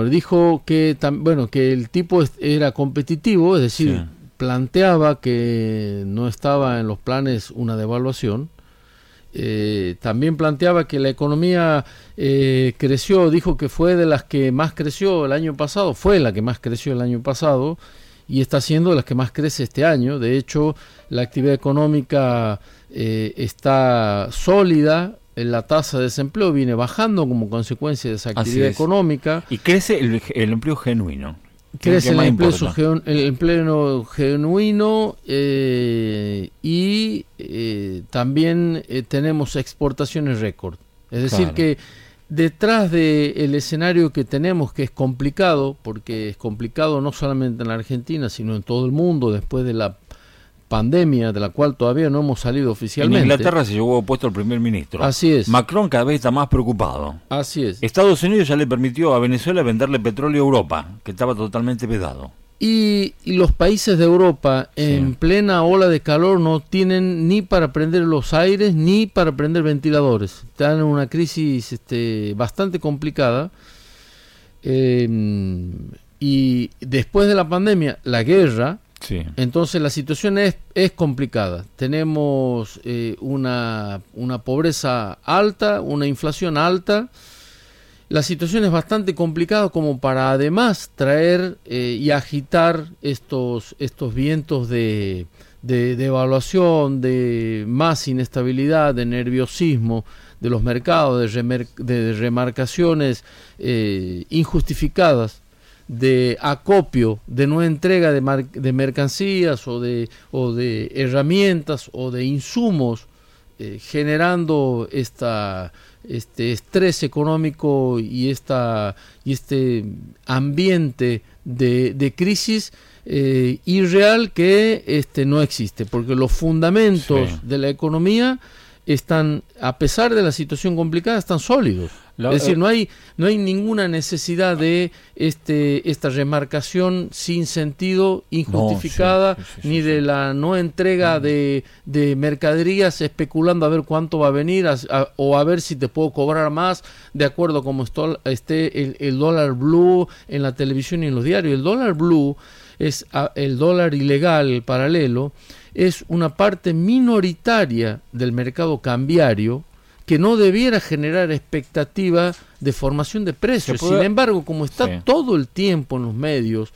señor. Dijo que, bueno, que el tipo era competitivo, es decir, planteaba que no estaba en los planes una devaluación. Eh, también planteaba que la economía eh, creció, dijo que fue de las que más creció el año pasado, fue la que más creció el año pasado y está siendo de las que más crece este año. De hecho, la actividad económica eh, está sólida, la tasa de desempleo viene bajando como consecuencia de esa actividad económica. Y crece el, empleo genuino. Crece el empleo, el empleo, genuino eh, y eh, también eh, tenemos exportaciones récord. Es decir, que detrás del escenario que tenemos, que es complicado, porque es complicado no solamente en la Argentina, sino en todo el mundo, después de la pandemia de la cual todavía no hemos salido oficialmente. En Inglaterra se llevó puesto el primer ministro. Así es. Macron cada vez está más preocupado. Así es. Estados Unidos ya le permitió a Venezuela venderle petróleo a Europa, que estaba totalmente vedado. Y, los países de Europa en plena ola de calor no tienen ni para prender los aires ni para prender ventiladores. Están en una crisis este, bastante complicada. Eh, y después de la pandemia, la guerra, entonces la situación es, es complicada. Tenemos eh, una, una, pobreza alta, una inflación alta. La situación es bastante complicada como para además traer eh, y agitar estos, estos vientos de, de, de, evaluación, de más inestabilidad, de nerviosismo de los mercados, de, remarcaciones eh, injustificadas de acopio, de no entrega de, de mercancías o de, o de, herramientas o de insumos, eh, generando esta, este estrés económico y, esta, y este ambiente de, de crisis eh, irreal que este, no existe, porque los fundamentos de la economía están, a pesar de la situación complicada, están sólidos. es decir, no hay, no hay ninguna necesidad de este, esta remarcación sin sentido, injustificada, ni de la no entrega de, de, mercaderías especulando a ver cuánto va a venir o a ver si te puedo cobrar más de acuerdo a cómo esté el, el dólar blue en la televisión y en los diarios. El dólar blue es el dólar ilegal, paralelo, es una parte minoritaria del mercado cambiario que no debiera generar expectativa de formación de precios. Sin embargo, como está todo el tiempo en los medios